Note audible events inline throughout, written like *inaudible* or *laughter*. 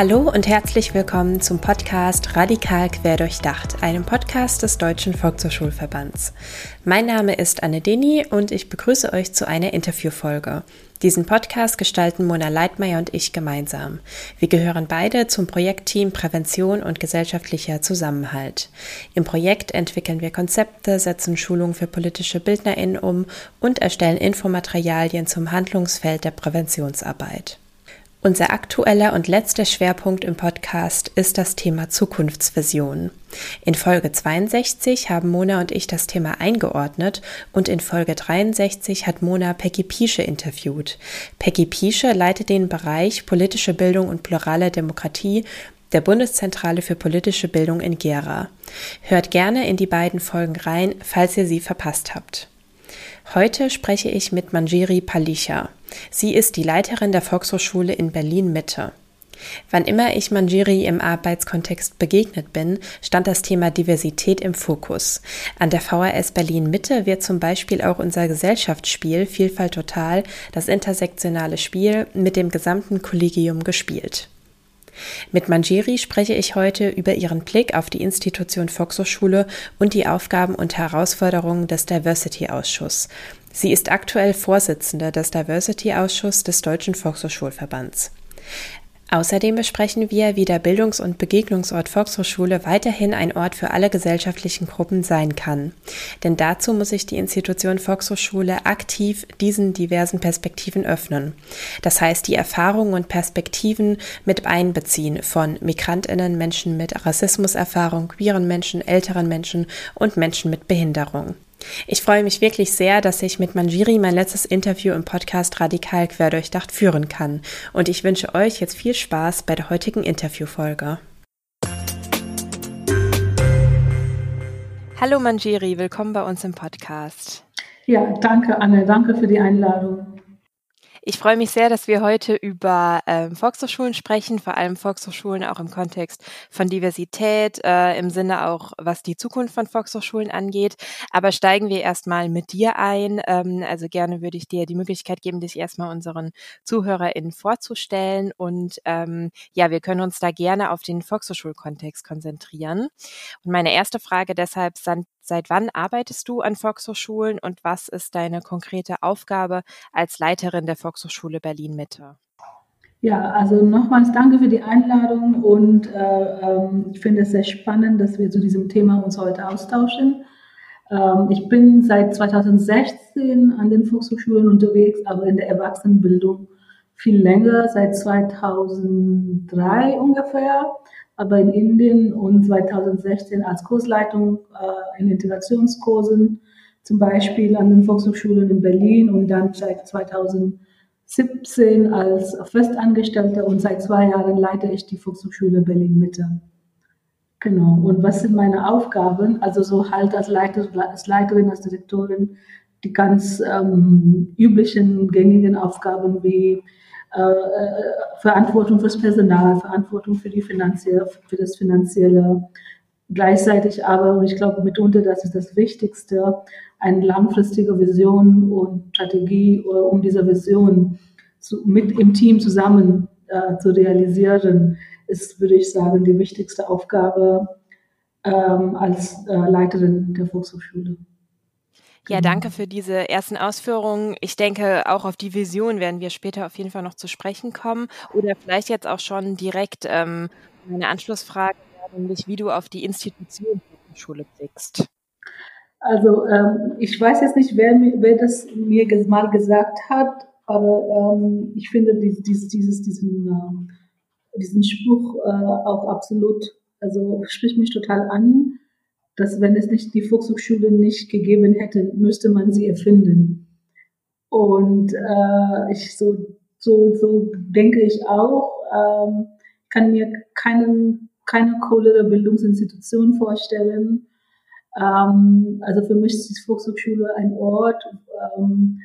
Hallo und herzlich willkommen zum Podcast Radikal Querdurchdacht, einem Podcast des Deutschen Volkshochschulverbands. Mein Name ist Anne Deni und ich begrüße euch zu einer Interviewfolge. Diesen Podcast gestalten Mona Leitmeier und ich gemeinsam. Wir gehören beide zum Projektteam Prävention und gesellschaftlicher Zusammenhalt. Im Projekt entwickeln wir Konzepte, setzen Schulungen für politische BildnerInnen um und erstellen Infomaterialien zum Handlungsfeld der Präventionsarbeit. Unser aktueller und letzter Schwerpunkt im Podcast ist das Thema Zukunftsvision. In Folge 62 haben Mona und ich das Thema eingeordnet und in Folge 63 hat Mona Peggy Piesche interviewt. Peggy Piesche leitet den Bereich politische Bildung und plurale Demokratie der Bundeszentrale für politische Bildung in Gera. Hört gerne in die beiden Folgen rein, falls ihr sie verpasst habt. Heute spreche ich mit Manjeri Palicha. Sie ist die Leiterin der Volkshochschule in Berlin Mitte. Wann immer ich Manjeri im Arbeitskontext begegnet bin, stand das Thema Diversität im Fokus. An der VHS Berlin Mitte wird zum Beispiel auch unser Gesellschaftsspiel Vielfalt Total, das intersektionale Spiel, mit dem gesamten Kollegium gespielt. Mit Manjeri spreche ich heute über ihren Blick auf die Institution Volkshochschule und die Aufgaben und Herausforderungen des Diversity-Ausschuss. Sie ist aktuell Vorsitzende des Diversity-Ausschusses des Deutschen Volkshochschulverbands. Außerdem besprechen wir, wie der Bildungs- und Begegnungsort Volkshochschule weiterhin ein Ort für alle gesellschaftlichen Gruppen sein kann. Denn dazu muss sich die Institution Volkshochschule aktiv diesen diversen Perspektiven öffnen. Das heißt, die Erfahrungen und Perspektiven mit einbeziehen von Migrantinnen, Menschen mit Rassismuserfahrung, queeren Menschen, älteren Menschen und Menschen mit Behinderung. Ich freue mich wirklich sehr, dass ich mit Manjiri mein letztes Interview im Podcast Radikal Querdurchdacht führen kann. Und ich wünsche euch jetzt viel Spaß bei der heutigen Interviewfolge. Hallo Manjiri, willkommen bei uns im Podcast. Ja, danke Anne, danke für die Einladung. Ich freue mich sehr, dass wir heute über ähm, Volkshochschulen sprechen, vor allem Volkshochschulen auch im Kontext von Diversität, äh, im Sinne auch, was die Zukunft von Volkshochschulen angeht. Aber steigen wir erstmal mit dir ein. Ähm, also gerne würde ich dir die Möglichkeit geben, dich erstmal unseren ZuhörerInnen vorzustellen. Und ähm, ja, wir können uns da gerne auf den Volkshochschulkontext konzentrieren. Und meine erste Frage deshalb sind, Seit wann arbeitest du an Volkshochschulen und was ist deine konkrete Aufgabe als Leiterin der Volkshochschule Berlin Mitte? Ja, also nochmals danke für die Einladung und äh, ähm, ich finde es sehr spannend, dass wir zu diesem Thema uns heute austauschen. Ähm, ich bin seit 2016 an den Volkshochschulen unterwegs, aber in der Erwachsenenbildung viel länger, seit 2003 ungefähr aber in Indien und 2016 als Kursleitung äh, in Integrationskursen, zum Beispiel an den Volkshochschulen in Berlin und dann seit 2017 als Festangestellter und seit zwei Jahren leite ich die Volkshochschule Berlin Mitte. Genau. Und was sind meine Aufgaben? Also so halt als, Leiter, als Leiterin, als Direktorin die ganz ähm, üblichen, gängigen Aufgaben wie äh, äh, Verantwortung fürs Personal, Verantwortung für die finanzielle, für das Finanzielle. Gleichzeitig aber, und ich glaube mitunter, das ist das Wichtigste, eine langfristige Vision und Strategie, äh, um diese Vision zu, mit im Team zusammen äh, zu realisieren, ist, würde ich sagen, die wichtigste Aufgabe ähm, als äh, Leiterin der Volkshochschule. Ja, genau. danke für diese ersten Ausführungen. Ich denke, auch auf die Vision werden wir später auf jeden Fall noch zu sprechen kommen. Oder vielleicht jetzt auch schon direkt ähm, eine Anschlussfrage, nämlich wie du auf die Institution der Schule blickst. Also ähm, ich weiß jetzt nicht, wer, wer das mir mal gesagt hat, aber ähm, ich finde dies, dies, dieses, diesen, äh, diesen Spruch äh, auch absolut, also spricht mich total an dass wenn es nicht die Volkshochschule nicht gegeben hätte, müsste man sie erfinden. Und äh, ich so, so, so denke ich auch. Ähm, kann mir keinen, keine coolere Bildungsinstitution vorstellen. Ähm, also für mich ist die Volkshochschule ein Ort, ähm,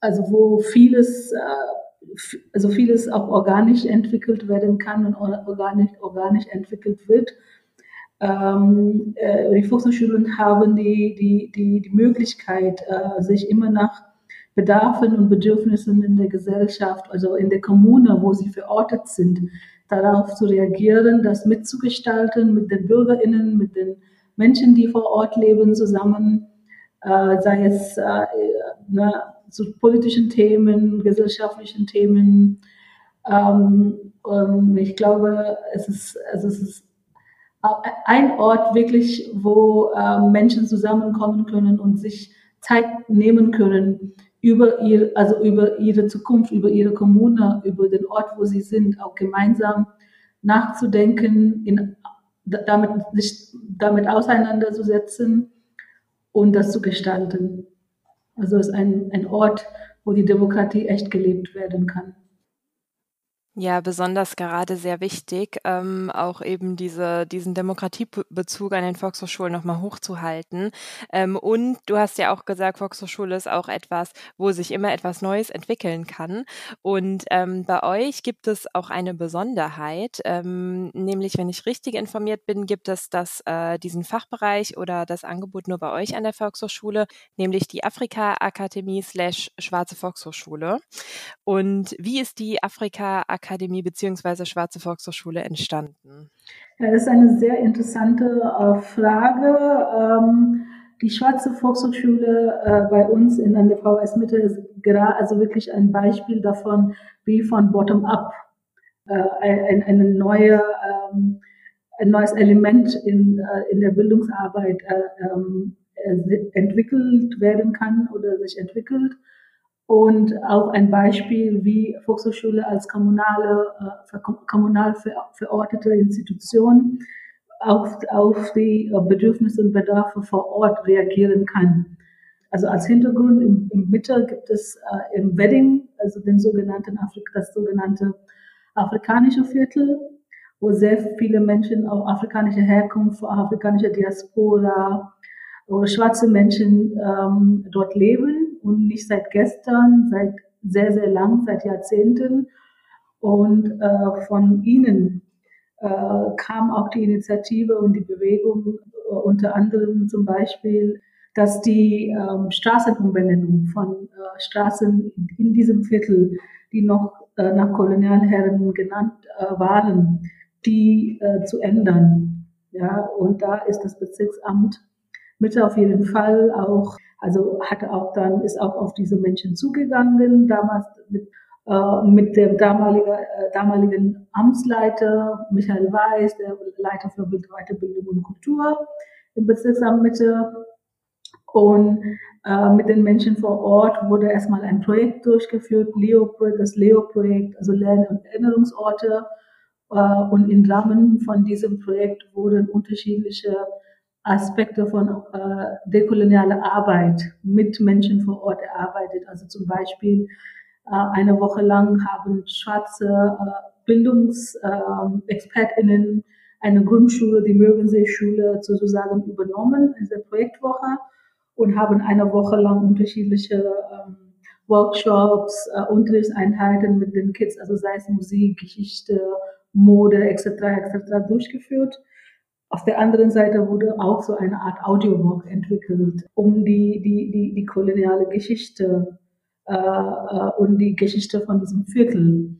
also wo vieles, äh, also vieles auch organisch entwickelt werden kann und organisch, organisch entwickelt wird ähm, äh, die Volkshochschulen haben die, die, die, die Möglichkeit, äh, sich immer nach Bedarfen und Bedürfnissen in der Gesellschaft, also in der Kommune, wo sie verortet sind, darauf zu reagieren, das mitzugestalten mit den BürgerInnen, mit den Menschen, die vor Ort leben, zusammen, äh, sei es äh, ne, zu politischen Themen, gesellschaftlichen Themen. Ähm, ich glaube, es ist, also es ist ein Ort wirklich, wo äh, Menschen zusammenkommen können und sich Zeit nehmen können, über ihr, also über ihre Zukunft, über ihre Kommune, über den Ort, wo sie sind, auch gemeinsam nachzudenken, in, damit, sich damit auseinanderzusetzen und das zu gestalten. Also es ist ein, ein Ort, wo die Demokratie echt gelebt werden kann. Ja, besonders gerade sehr wichtig, ähm, auch eben diese, diesen Demokratiebezug an den Volkshochschulen nochmal hochzuhalten. Ähm, und du hast ja auch gesagt, Volkshochschule ist auch etwas, wo sich immer etwas Neues entwickeln kann. Und ähm, bei euch gibt es auch eine Besonderheit, ähm, nämlich wenn ich richtig informiert bin, gibt es das, äh, diesen Fachbereich oder das Angebot nur bei euch an der Volkshochschule, nämlich die Afrika-Akademie slash Schwarze Volkshochschule. Und wie ist die Afrika-Akademie Akademie bzw. Schwarze Volkshochschule entstanden? Ja, das ist eine sehr interessante äh, Frage. Ähm, die Schwarze Volkshochschule äh, bei uns in an der VS Mitte ist gerade also wirklich ein Beispiel davon, wie von bottom up äh, ein, eine neue ähm, ein neues Element in, in der Bildungsarbeit äh, ähm, entwickelt werden kann oder sich entwickelt und auch ein Beispiel, wie Volkshochschule als kommunale, äh, kommunal verortete Institution auf, auf die Bedürfnisse und Bedarfe vor Ort reagieren kann. Also als Hintergrund im, im Mitte gibt es äh, im Wedding, also den sogenannten Afrik das sogenannte afrikanische Viertel, wo sehr viele Menschen auch afrikanischer Herkunft, afrikanischer Diaspora oder schwarze Menschen ähm, dort leben und nicht seit gestern, seit sehr, sehr lang, seit Jahrzehnten. Und äh, von ihnen äh, kam auch die Initiative und die Bewegung, äh, unter anderem zum Beispiel, dass die ähm, Straßenumbenennung von äh, Straßen in, diesem Viertel, die noch äh, nach Kolonialherren genannt äh, waren, die äh, zu ändern. Ja, und da ist das Bezirksamt Mitte auf jeden Fall auch also hatte auch dann, ist auch auf diese Menschen zugegangen, damals mit, äh, mit dem damaligen, äh, damaligen Amtsleiter Michael Weiß, der Leiter für Weiterbildung und Kultur im Bezirksamt Mitte. Und äh, mit den Menschen vor Ort wurde erstmal ein Projekt durchgeführt, Leo, das Leo-Projekt, also Lern- und Erinnerungsorte. Äh, und im Rahmen von diesem Projekt wurden unterschiedliche Aspekte von äh, dekolonialer Arbeit mit Menschen vor Ort erarbeitet. Also zum Beispiel äh, eine Woche lang haben schwarze äh, Bildungsexpertinnen ähm, eine Grundschule, die Möwensee-Schule sozusagen übernommen, diese Projektwoche, und haben eine Woche lang unterschiedliche ähm, Workshops, äh, Unterrichtseinheiten mit den Kids, also sei es Musik, Geschichte, Mode etc. etc. durchgeführt. Auf der anderen Seite wurde auch so eine Art Audiowalk entwickelt, um die, die, die, die koloniale Geschichte äh, äh, und die Geschichte von diesem Viertel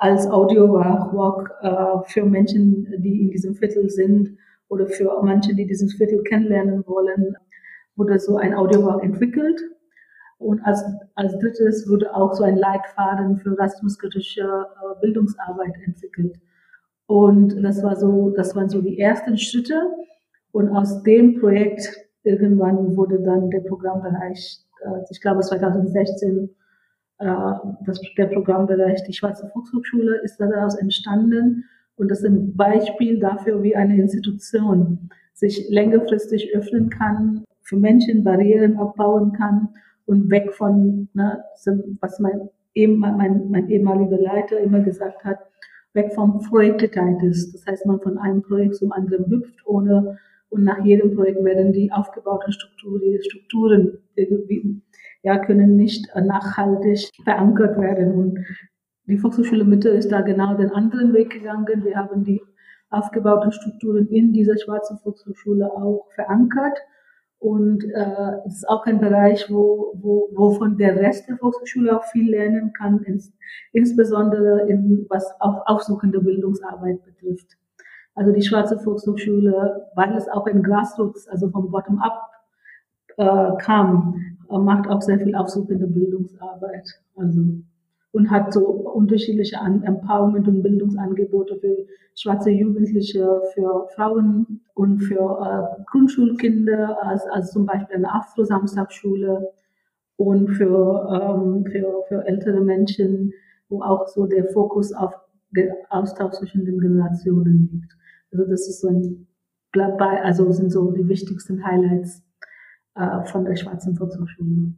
als Audiowalk äh, für Menschen, die in diesem Viertel sind oder für manche, die dieses Viertel kennenlernen wollen, wurde so ein Audiowalk entwickelt. Und als, als drittes wurde auch so ein Leitfaden für rassismuskritische äh, Bildungsarbeit entwickelt. Und das war so, das waren so die ersten Schritte. Und aus dem Projekt irgendwann wurde dann der Programmbereich, äh, ich glaube 2016, äh, das, der Programmbereich die Schwarze Volkshochschule ist daraus entstanden. Und das ist ein Beispiel dafür, wie eine Institution sich längerfristig öffnen kann, für Menschen Barrieren abbauen kann und weg von, ne, was mein, mein, mein ehemaliger Leiter immer gesagt hat, weg vom Projektetitis. Das heißt, man von einem Projekt zum anderen hüpft, ohne und nach jedem Projekt werden die aufgebauten Strukturen, die Strukturen irgendwie, ja, können nicht nachhaltig verankert werden. Und die Volkshochschule Mitte ist da genau den anderen Weg gegangen. Wir haben die aufgebauten Strukturen in dieser schwarzen Volkshochschule auch verankert Und äh, es ist auch ein Bereich, wo, wo, wovon der Rest der Volkshochschule auch viel lernen kann, ins, insbesondere in was auch aufsuchende Bildungsarbeit betrifft. Also die Schwarze Volkshochschule, weil es auch ein Grassroots, also vom Bottom-up äh, kam, macht auch sehr viel aufsuchende Bildungsarbeit. Also und hat so unterschiedliche Empowerment- und Bildungsangebote für schwarze Jugendliche, für Frauen und für äh, Grundschulkinder, als, als zum Beispiel eine Afro-Samstagschule und für, ähm, für, für ältere Menschen, wo auch so der Fokus auf Austausch zwischen den Generationen liegt. Also das ist so ein, also sind so die wichtigsten Highlights äh, von der Schwarzen Volkshochschule.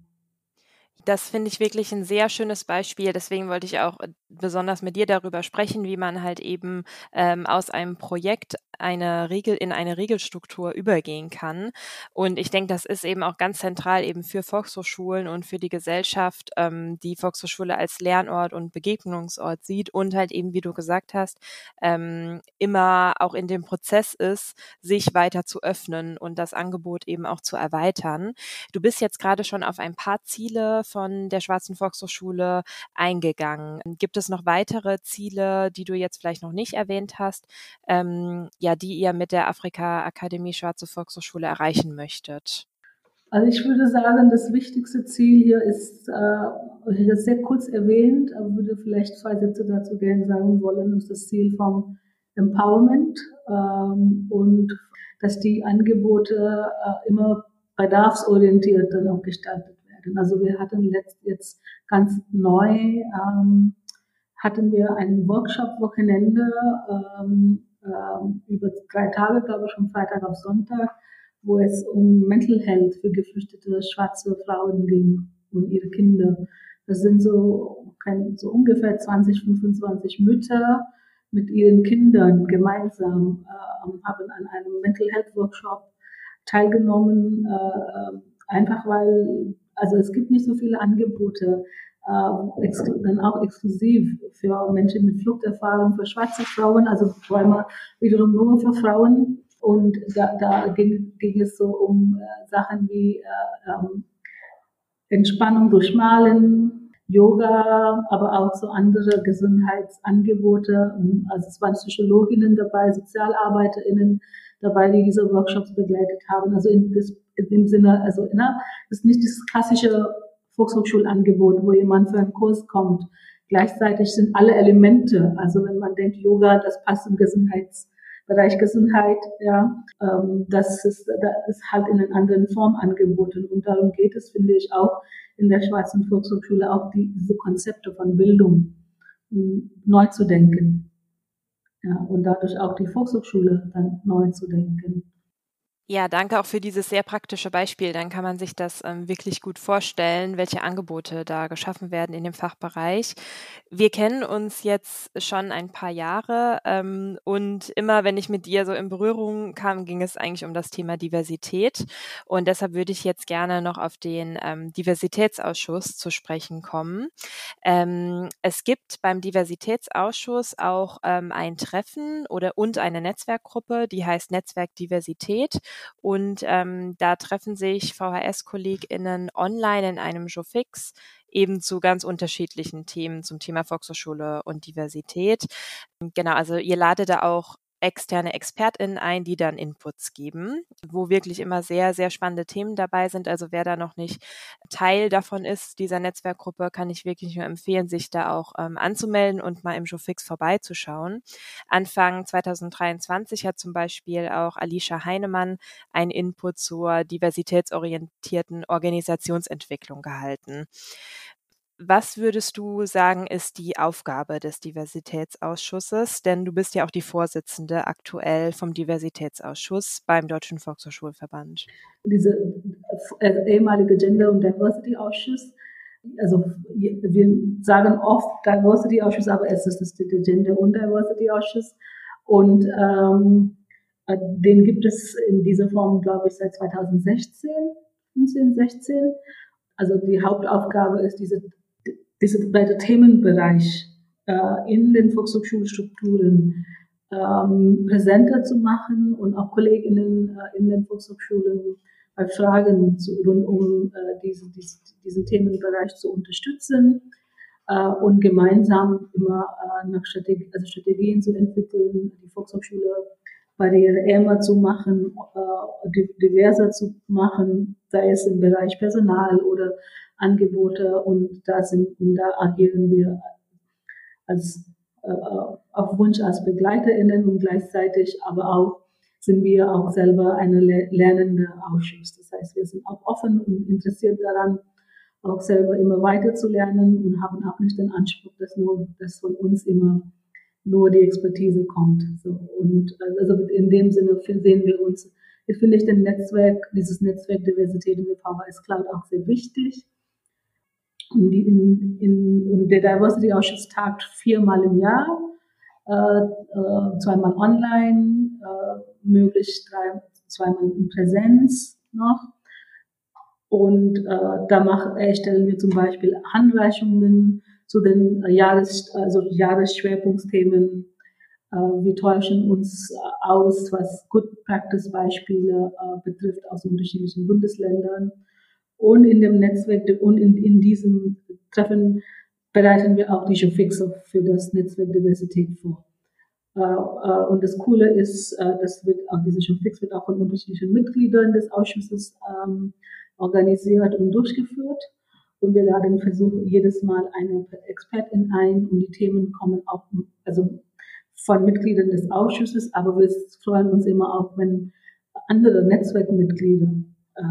Das finde ich wirklich ein sehr schönes Beispiel. Deswegen wollte ich auch äh, besonders mit dir darüber sprechen, wie man halt eben ähm, aus einem Projekt eine Regel in eine Regelstruktur übergehen kann. Und ich denke, das ist eben auch ganz zentral eben für Volkshochschulen und für die Gesellschaft, ähm, die Volkshochschule als Lernort und Begegnungsort sieht und halt eben, wie du gesagt hast, ähm, immer auch in dem Prozess ist, sich weiter zu öffnen und das Angebot eben auch zu erweitern. Du bist jetzt gerade schon auf ein paar Ziele von der Schwarzen Volkshochschule eingegangen. Gibt es noch weitere Ziele, die du jetzt vielleicht noch nicht erwähnt hast? Ähm, ja, die ihr mit der Afrika Akademie Schwarze Volkshochschule erreichen möchtet? Also ich würde sagen, das wichtigste Ziel hier ist, äh, ich habe das sehr kurz erwähnt, aber würde vielleicht zwei Sätze dazu gerne sagen wollen, ist das Ziel vom Empowerment ähm, und dass die Angebote äh, immer bedarfsorientiert dann auch gestaltet werden. Also wir hatten letzt, jetzt ganz neu, ähm, hatten wir ein Workshop-Wochenende ähm, ähm, über drei Tage, glaube ich, von Freitag auf Sonntag, wo es um Mental Health für geflüchtete schwarze Frauen ging und ihre Kinder. Das sind so, so ungefähr 20, 25 Mütter mit ihren Kindern gemeinsam äh, haben an einem Mental Health Workshop teilgenommen, äh, einfach weil, also es gibt nicht so viele Angebote äh, dann auch exklusiv für Menschen mit Fluchterfahrung, für schwarze Frauen, also Träume wiederum nur für Frauen. Und da, da ging, ging es so um äh, Sachen wie äh, ähm, Entspannung durch Malen, Yoga, aber auch so andere Gesundheitsangebote. Also es waren Psychologinnen dabei, SozialarbeiterInnen dabei, die diese Workshops begleitet haben. Also in, das, in dem Sinne, also das ist nicht das klassische Volkshochschulangebot, wo jemand für einen Kurs kommt. Gleichzeitig sind alle Elemente, also wenn man denkt, Yoga, das passt im Gesundheitsbereich Gesundheit, ja, ähm, das ist, das ist halt in einer anderen Form angeboten. Und darum geht es, finde ich, auch in der Schwarzen Volkshochschule, auch die, diese Konzepte von Bildung um, neu zu denken. Ja, und dadurch auch die Volkshochschule dann neu zu denken. Ja, danke auch für dieses sehr praktische Beispiel. Dann kann man sich das ähm, wirklich gut vorstellen, welche Angebote da geschaffen werden in dem Fachbereich. Wir kennen uns jetzt schon ein paar Jahre ähm, und immer, wenn ich mit dir so in Berührung kam, ging es eigentlich um das Thema Diversität. Und deshalb würde ich jetzt gerne noch auf den ähm, Diversitätsausschuss zu sprechen kommen. Ähm, es gibt beim Diversitätsausschuss auch ähm, ein Treffen oder und eine Netzwerkgruppe, die heißt Netzwerk Diversität. Und ähm, da treffen sich VHS-KollegInnen online in einem Showfix eben zu ganz unterschiedlichen Themen zum Thema Volkshochschule und Diversität. Genau, also ihr ladet da auch externe ExpertInnen ein, die dann Inputs geben, wo wirklich immer sehr, sehr spannende Themen dabei sind. Also wer da noch nicht Teil davon ist, dieser Netzwerkgruppe, kann ich wirklich nur empfehlen, sich da auch ähm, anzumelden und mal im Showfix vorbeizuschauen. Anfang 2023 hat zum Beispiel auch Alicia Heinemann einen Input zur diversitätsorientierten Organisationsentwicklung gehalten. Was würdest du sagen, ist die Aufgabe des Diversitätsausschusses? Denn du bist ja auch die Vorsitzende aktuell vom Diversitätsausschuss beim Deutschen Volkshochschulverband. Diese äh, ehemalige Gender- und Diversity-Ausschuss, also wir sagen oft Diversity-Ausschuss, aber es ist der Gender- und Diversity-Ausschuss. Und ähm, äh, den gibt es in dieser Form, glaube ich, seit 2016, 15, 16. Also die Hauptaufgabe ist, diese diesen weiter Themenbereich äh, in den Volkshochschulstrukturen ähm, präsenter zu machen und auch Kolleginnen äh, in den Volkshochschulen bei Fragen zu, rund um äh, diese, diese, diesen Themenbereich zu unterstützen äh, und gemeinsam immer äh, nach Strategie, also Strategien zu entwickeln, die Volkshochschule barriereärmer zu machen, äh, diverser zu machen, sei es im Bereich Personal oder Angebote und da sind und da agieren wir als äh, auf Wunsch als BegleiterInnen und gleichzeitig aber auch sind wir auch selber eine lernende Ausschuss. Das heißt, wir sind auch offen und interessiert daran, auch selber immer weiter zu lernen und haben auch nicht den Anspruch, dass nur, dass von uns immer nur die Expertise kommt. So, und also in dem Sinne sehen wir uns, ich finde ich den Netzwerk, dieses Netzwerk Diversität in der VHS Cloud auch sehr wichtig. Und, in, in, und der Diversity Ausschuss tagt viermal im Jahr, äh, äh, zweimal online, äh, möglich drei, zweimal in Präsenz noch. Und äh, da mach, erstellen wir zum Beispiel Handreichungen zu den Jahres, also Jahresschwerpunktsthemen. Äh, wir täuschen uns aus, was Good Practice Beispiele äh, betrifft aus unterschiedlichen Bundesländern. Und in dem Netzwerk und in, in diesem Treffen bereiten wir auch die Showfixe für das Netzwerk Diversität vor. Äh, äh, und das Coole ist, äh, das wird auch diese Showfix wird auch von unterschiedlichen Mitgliedern des Ausschusses ähm, organisiert und durchgeführt. Und wir laden versuchen jedes Mal eine Expertin ein und die Themen kommen auch, also von Mitgliedern des Ausschusses, aber wir freuen uns immer auch, wenn andere Netzwerkmitglieder äh,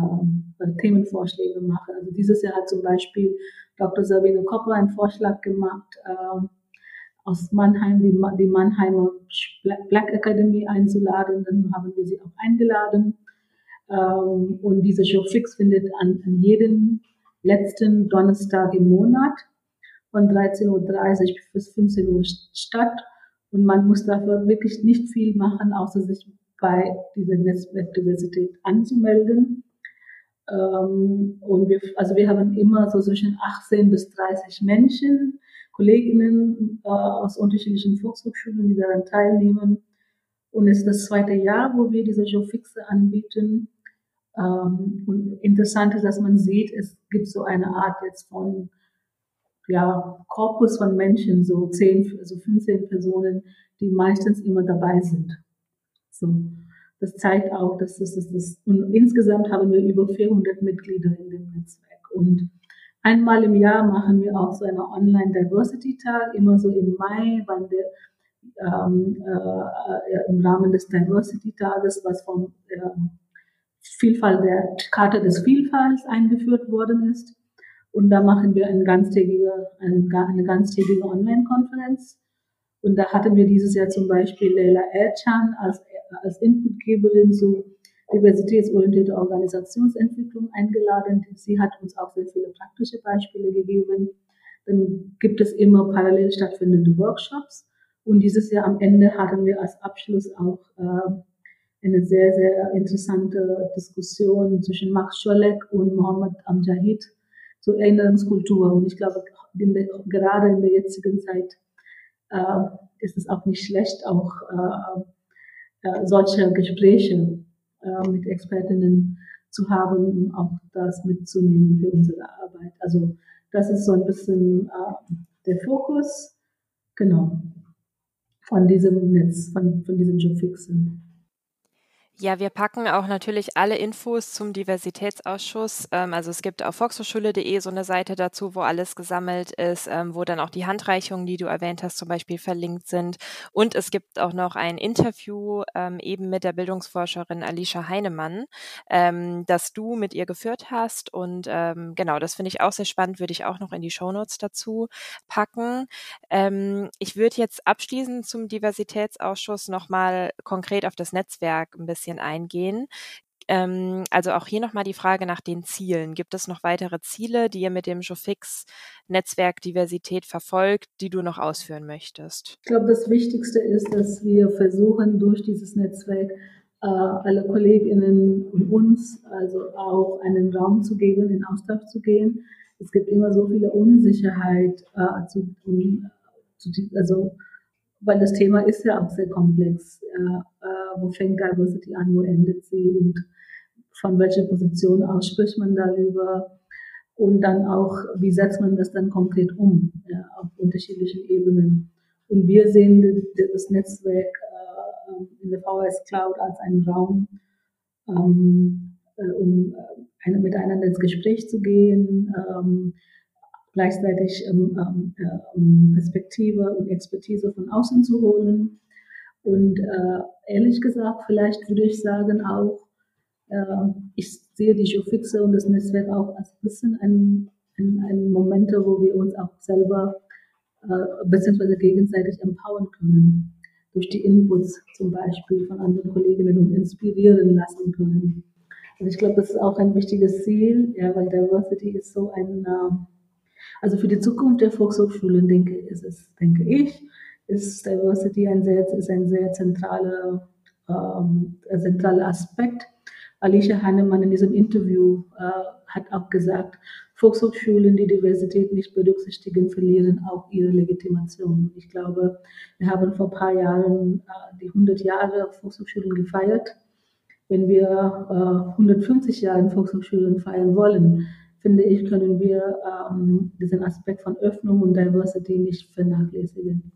Themenvorschläge machen. Also dieses Jahr hat zum Beispiel Dr. Sabine Kopper einen Vorschlag gemacht, äh, aus Mannheim, die, die Mannheimer Black Academy einzuladen. Dann haben wir sie auch eingeladen. Ähm, und diese Show Fix findet an, an jedem letzten Donnerstag im Monat von 13.30 Uhr bis 15 Uhr statt. Und man muss dafür wirklich nicht viel machen, außer sich bei dieser Netzwerkdiversität anzumelden. Ähm, und wir, also wir haben immer so zwischen 18 bis 30 Menschen, Kolleginnen äh, aus unterschiedlichen Volkshochschulen, die daran teilnehmen. Und es ist das zweite Jahr, wo wir diese Showfixe anbieten. Ähm, und interessant ist, dass man sieht, es gibt so eine Art jetzt von ja, Korpus von Menschen, so 10, also 15 Personen, die meistens immer dabei sind. So. Das zeigt auch, dass das, das, das und insgesamt haben wir über 400 Mitglieder in dem Netzwerk. Und einmal im Jahr machen wir auch so eine Online Diversity Tag, immer so im Mai, wann der, ähm, äh, im Rahmen des Diversity Tages, was vom äh, Vielfalt der Karte des Vielfalts eingeführt worden ist. Und da machen wir eine ganztägige, eine, ganztägige Online-Konferenz. Und da hatten wir dieses Jahr zum Beispiel Leila Ercan als als Inputgeberin zu diversitätsorientierter Organisationsentwicklung eingeladen. Sie hat uns auch sehr viele praktische Beispiele gegeben. Dann gibt es immer parallel stattfindende Workshops. Und dieses Jahr am Ende hatten wir als Abschluss auch äh, eine sehr, sehr interessante Diskussion zwischen Max Scholek und Mohammed Amjahid zur Erinnerungskultur. Und ich glaube, in der, gerade in der jetzigen Zeit äh, ist es auch nicht schlecht, auch äh, äh, solche Gespräche äh, mit Expertinnen zu haben und auch das mitzunehmen für unsere Arbeit. Also das ist so ein bisschen äh, der Fokus, genau, von diesem Netz, von, von diesem Jobfixen. Ja, wir packen auch natürlich alle Infos zum Diversitätsausschuss. Ähm, also es gibt auf volkshochschule.de so eine Seite dazu, wo alles gesammelt ist, ähm, wo dann auch die Handreichungen, die du erwähnt hast, zum Beispiel verlinkt sind. Und es gibt auch noch ein Interview ähm, eben mit der Bildungsforscherin Alicia Heinemann, das du mit ihr geführt hast. Und genau, das finde ich auch sehr spannend, würde ich auch noch in die Shownotes dazu packen. Ich würde jetzt abschließend zum Diversitätsausschuss nochmal konkret auf das Netzwerk ein bisschen bisschen eingehen. Ähm, also auch hier nochmal die Frage nach den Zielen. Gibt es noch weitere Ziele, die ihr mit dem Jofix Netzwerk Diversität verfolgt, die du noch ausführen möchtest? Ich glaube, das Wichtigste ist, dass wir versuchen, durch dieses Netzwerk äh, alle Kolleginnen und uns also auch einen Raum zu geben, in Austausch zu gehen. Es gibt immer so viele Unsicherheit äh, zu, zu, also weil das Thema ist ja auch sehr komplex. Äh, äh, wo fängt Diversity an, wo endet sie und von welcher Position aus spricht man darüber und dann auch, wie setzt man das dann konkret um ja, auf unterschiedlichen Ebenen. Und wir sehen das Netzwerk äh, in der VHS Cloud als einen Raum, ähm, äh, um äh, eine, miteinander ins Gespräch zu gehen, ähm, gleichzeitig ähm, ähm äh, Perspektive und Expertise von außen zu holen. Und äh, ehrlich gesagt, vielleicht würde ich sagen auch, äh, ich sehe die Showfixe und das Netzwerk auch als ein bisschen ein, ein, ein Momente, wo wir uns auch selber äh, beziehungsweise gegenseitig empowern können. Durch die Inputs zum Beispiel von anderen Kolleginnen und inspirieren lassen können. Also ich glaube, das ist auch ein wichtiges Ziel, ja, weil Diversity ist so ein, äh, also für die Zukunft der Volkshochschulen denke, ist es, denke ich, ist Diversity ein sehr, ist ein sehr zentraler, ähm, zentraler Aspekt Alicia Hannemann in diesem Interview äh, hat auch gesagt, Volkshochschulen, die Diversität nicht berücksichtigen, verlieren auch ihre Legitimation. Ich glaube, wir haben vor ein paar Jahren äh, die 100 Jahre Volkshochschulen gefeiert. Wenn wir äh, 150 Jahre Volkshochschulen feiern wollen, finde ich, können wir ähm, diesen Aspekt von Öffnung und Diversity nicht vernachlässigen.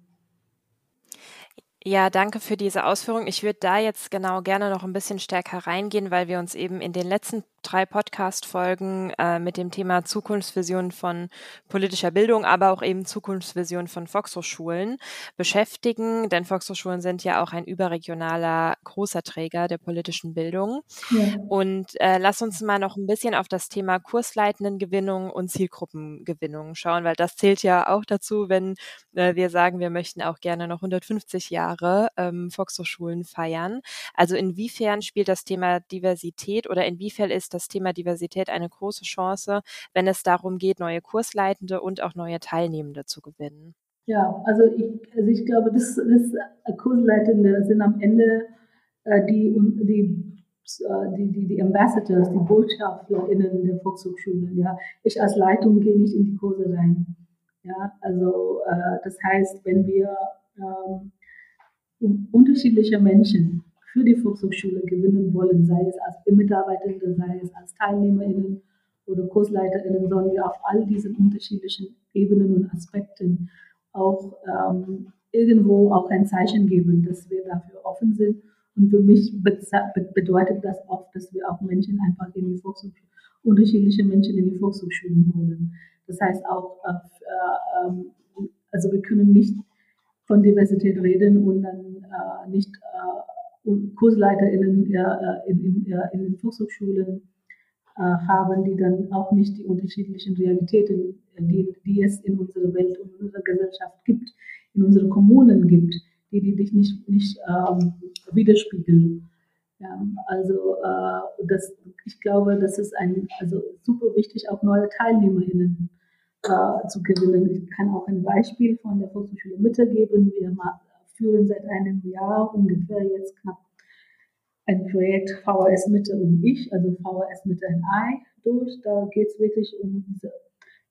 Ja, danke für diese Ausführung. Ich würde da jetzt genau gerne noch ein bisschen stärker reingehen, weil wir uns eben in den letzten drei Podcast-Folgen äh, mit dem Thema Zukunftsvision von politischer Bildung, aber auch eben Zukunftsvision von Volkshochschulen beschäftigen. Denn Volkshochschulen sind ja auch ein überregionaler großer Träger der politischen Bildung. Ja. Und äh, lass uns mal noch ein bisschen auf das Thema Kursleitendengewinnung und Zielgruppengewinnung schauen, weil das zählt ja auch dazu, wenn äh, wir sagen, wir möchten auch gerne noch 150 Jahre ähm, Volkshochschulen feiern. Also inwiefern spielt das Thema Diversität oder inwiefern ist das Thema Diversität eine große Chance, wenn es darum geht, neue Kursleitende und auch neue Teilnehmende zu gewinnen. Ja, also ich, also ich glaube, das, das äh, Kursleitende sind am Ende äh, die, die, äh, die, die, die Ambassadors, die BotschafterInnen der Volkshochschulen. Ja. Ich als Leitung gehe nicht in die Kurse rein. Ja, also äh, das heißt, wenn wir ähm, unterschiedliche Menschen für die Volkshochschule gewinnen wollen, sei es als Mitarbeitende, sei es als TeilnehmerInnen oder KursleiterInnen, sollen wir auf all diesen unterschiedlichen Ebenen und Aspekten auch ähm, irgendwo auch ein Zeichen geben, dass wir dafür offen sind. Und für mich bedeutet das oft, dass wir auch Menschen einfach in die Volkshochschule, unterschiedliche Menschen in die Volkshochschulen holen. Das heißt auch, äh, äh, also wir können nicht von Diversität reden und dann äh, nicht äh, KursleiterInnen ja, äh, in, den Volkshochschulen äh, haben, die dann auch nicht die unterschiedlichen Realitäten, die, die es in unserer Welt und in unserer Gesellschaft gibt, in unseren Kommunen gibt, die die dich nicht, nicht ähm, widerspiegeln. Ja, also äh, das, ich glaube, das ist ein, also super wichtig, auch neue TeilnehmerInnen äh, zu gewinnen. Ich kann auch ein Beispiel von der Volkshochschule Mitte geben. Wir führen seit einem Jahr ungefähr jetzt knapp ein Projekt VHS Mitte und ich, also VHS Mitte und I, durch. Da geht es wirklich um diese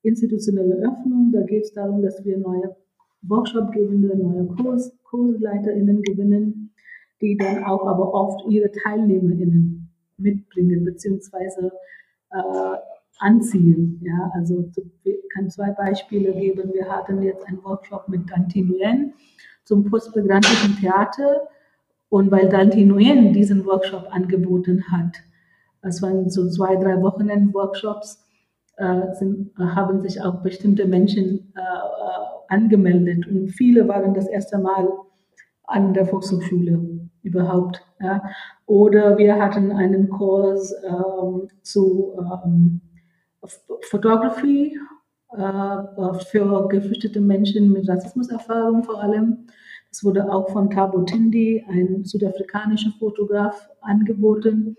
institutionelle Öffnung. Da geht es darum, dass wir neue Workshop-Gebende, neue Kurs, KursleiterInnen gewinnen, die dann auch aber oft ihre TeilnehmerInnen mitbringen, beziehungsweise äh, anziehen. Ja, also ich kann zwei Beispiele geben. Wir hatten jetzt einen Workshop mit Dante Nguyen zum postmigrantischen Theater und weil Dante Nguyen diesen Workshop angeboten hat. Es waren so zwei, drei Wochenend-Workshops, äh, haben sich auch bestimmte Menschen äh, äh, angemeldet und viele waren das erste Mal an der Volkshochschule überhaupt. Ja. Oder wir hatten einen Kurs ähm, zu ähm, Photography für geflüchtete Menschen mit Rassismuserfahrung vor allem. Es wurde auch von Thabo Tindi, ein südafrikanischer Fotograf, angeboten.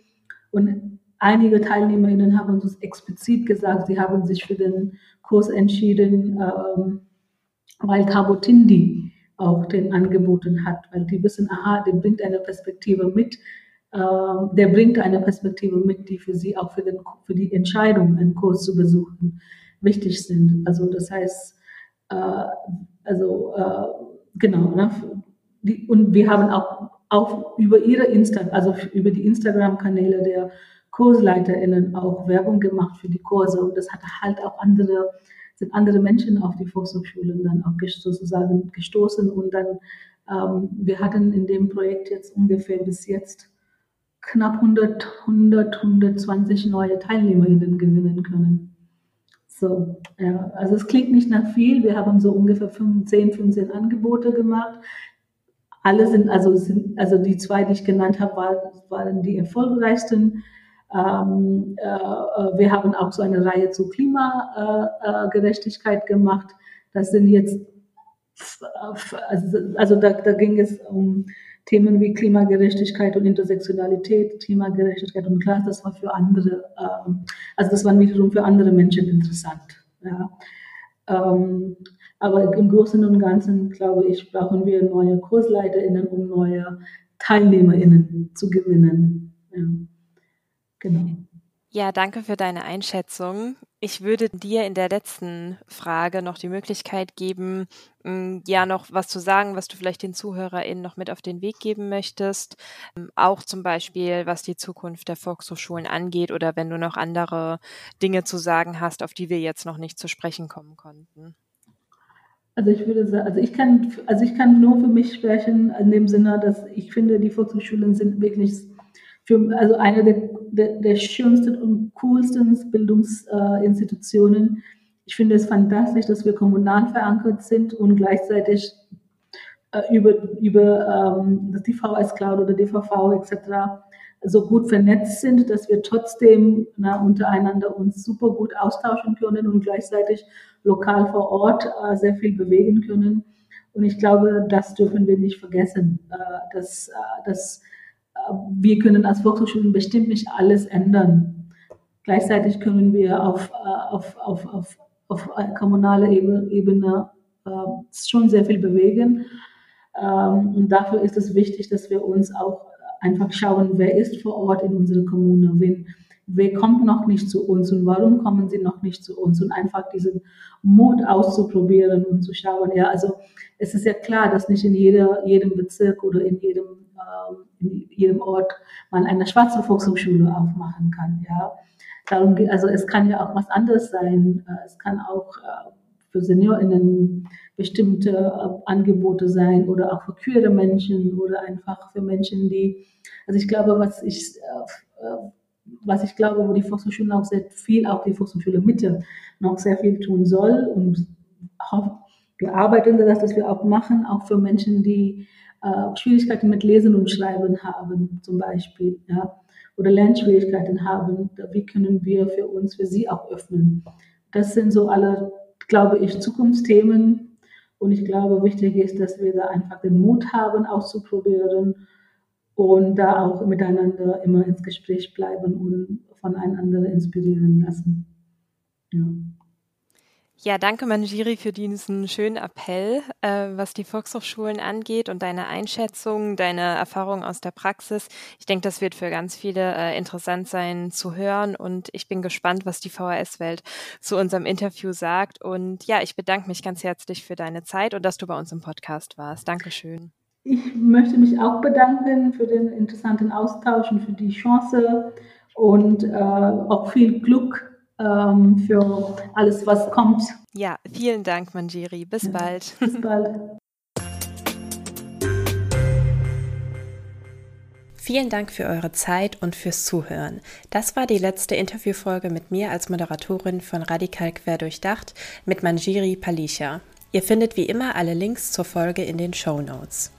Und einige TeilnehmerInnen haben uns explizit gesagt, sie haben sich für den Kurs entschieden, ähm, weil Thabo Tindi auch den angeboten hat, weil die wissen, aha, der bringt eine Perspektive mit, ähm, der bringt eine Perspektive mit, die für sie auch für, den, für die Entscheidung, einen Kurs zu besuchen, wichtig sind. Also das heißt, äh, also äh, genau, ne? die, und wir haben auch, auch über ihre Insta, also über die Instagram-Kanäle der KursleiterInnen auch Werbung gemacht für die Kurse und das hat halt auch andere, sind andere Menschen auf die Volkshochschulen dann auch sozusagen gestoßen und dann, ähm, wir hatten in dem Projekt jetzt ungefähr bis jetzt knapp 100, 100, 120 neue TeilnehmerInnen gewinnen können. So, ja, also es klingt nicht nach viel. Wir haben so ungefähr 10, 15 Angebote gemacht. Alle sind, also sind, also die zwei, die ich genannt habe, waren, waren die erfolgreichsten. Ähm, äh, wir haben auch so eine Reihe zu Klimagerechtigkeit äh, gemacht. Das sind jetzt, also, also da, da ging es um Themen wie Klimagerechtigkeit und Intersektionalität, Klimagerechtigkeit und Klasse, das war für andere, ähm, also das war wiederum für andere Menschen interessant. Ja. Ähm, aber im Großen und Ganzen, glaube ich, brauchen wir neue KursleiterInnen, um neue TeilnehmerInnen zu gewinnen. Ja. Genau. Ja, danke für deine Einschätzung. Ich würde dir in der letzten Frage noch die Möglichkeit geben, hm, ja, noch was zu sagen, was du vielleicht den ZuhörerInnen noch mit auf den Weg geben möchtest. Ähm, auch zum Beispiel, was die Zukunft der Volkshochschulen angeht oder wenn du noch andere Dinge zu sagen hast, auf die wir jetzt noch nicht zu sprechen kommen konnten. Also ich würde sagen, also ich kann, also ich kann nur für mich sprechen, in dem Sinne, dass ich finde, die Volkshochschulen sind wirklich für, also eine der, der, der schönsten und coolsten Bildungsinstitutionen. ich finde es fantastisch, dass wir kommunal verankert sind und gleichzeitig äh, über, über ähm, das DVS Cloud oder DVV etc. so gut vernetzt sind, dass wir trotzdem na, untereinander uns super gut austauschen können und gleichzeitig lokal vor Ort äh, sehr viel bewegen können. Und ich glaube, das dürfen wir nicht vergessen, äh, dass, äh, dass wir können als Volkshochschulen bestimmt nicht alles ändern. Gleichzeitig können wir auf, äh, auf, auf, auf, auf kommunaler Ebene äh, schon sehr viel bewegen. Ähm, und dafür ist es wichtig, dass wir uns auch einfach schauen, wer ist vor Ort in unserer Kommune, wen, wer kommt noch nicht zu uns und warum kommen sie noch nicht zu uns und einfach diesen Mut auszuprobieren und zu schauen. Ja, also es ist ja klar, dass nicht in jeder, jedem Bezirk oder in jedem ähm, in jedem Ort man eine schwarze Volkshochschule aufmachen kann. Ja. Darum, also es kann ja auch was anderes sein. Äh, es kann auch äh, für SeniorInnen bestimmte äh, Angebote sein oder auch für queere Menschen oder einfach für Menschen, die, also ich glaube, was ich, was ich glaube, wo die Volkshochschule auch sehr viel, auch die Volkshochschule Mitte noch sehr viel tun soll und wir arbeiten daran, dass wir auch machen, auch für Menschen, die äh, Schwierigkeiten mit Lesen und Schreiben haben, zum Beispiel, ja, oder Lernschwierigkeiten haben, wie können wir für uns, für sie auch öffnen. Das sind so alle, glaube ich, Zukunftsthemen. Und ich glaube, wichtig ist, dass wir da einfach den Mut haben, auszuprobieren und da auch miteinander immer ins Gespräch bleiben und voneinander inspirieren lassen. Ja. Ja, danke Manjiri für diesen schönen Appell, äh, was die Volkshochschulen angeht und deine Einschätzung, deine Erfahrung aus der Praxis. Ich denke, das wird für ganz viele äh, interessant sein zu hören und ich bin gespannt, was die VHS-Welt zu unserem Interview sagt. Und ja, ich bedanke mich ganz herzlich für deine Zeit und dass du bei uns im Podcast warst. Dankeschön. Ich möchte mich auch bedanken für den interessanten Austausch und für die Chance und äh, auch viel Glück ähm, für alles, was kommt. Ja, vielen Dank, Manjiri. Bis ja, bald. Bis bald. *laughs* Vielen Dank für eure Zeit und fürs Zuhören. Das war die letzte Interviewfolge mit mir als Moderatorin von Radikal Querdurchdacht mit Manjiri Palisha. Ihr findet wie immer alle Links zur Folge in den Show Notes.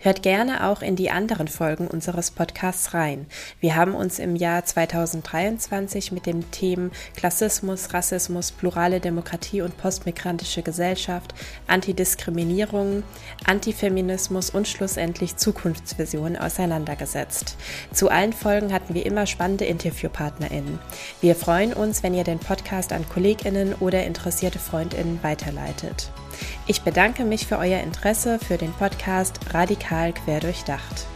Hört gerne auch in die anderen Folgen unseres Podcasts rein. Wir haben uns im Jahr 2023 mit dem Themen Klassismus, Rassismus, plurale Demokratie und postmigrantische Gesellschaft, Antidiskriminierung, Antifeminismus und schlussendlich Zukunftsvisionen auseinandergesetzt. Zu allen Folgen hatten wir immer spannende InterviewpartnerInnen. Wir freuen uns, wenn ihr den Podcast an KollegInnen oder interessierte FreundInnen weiterleitet. Ich bedanke mich für euer Interesse für den Podcast Radikal Querdurchdacht.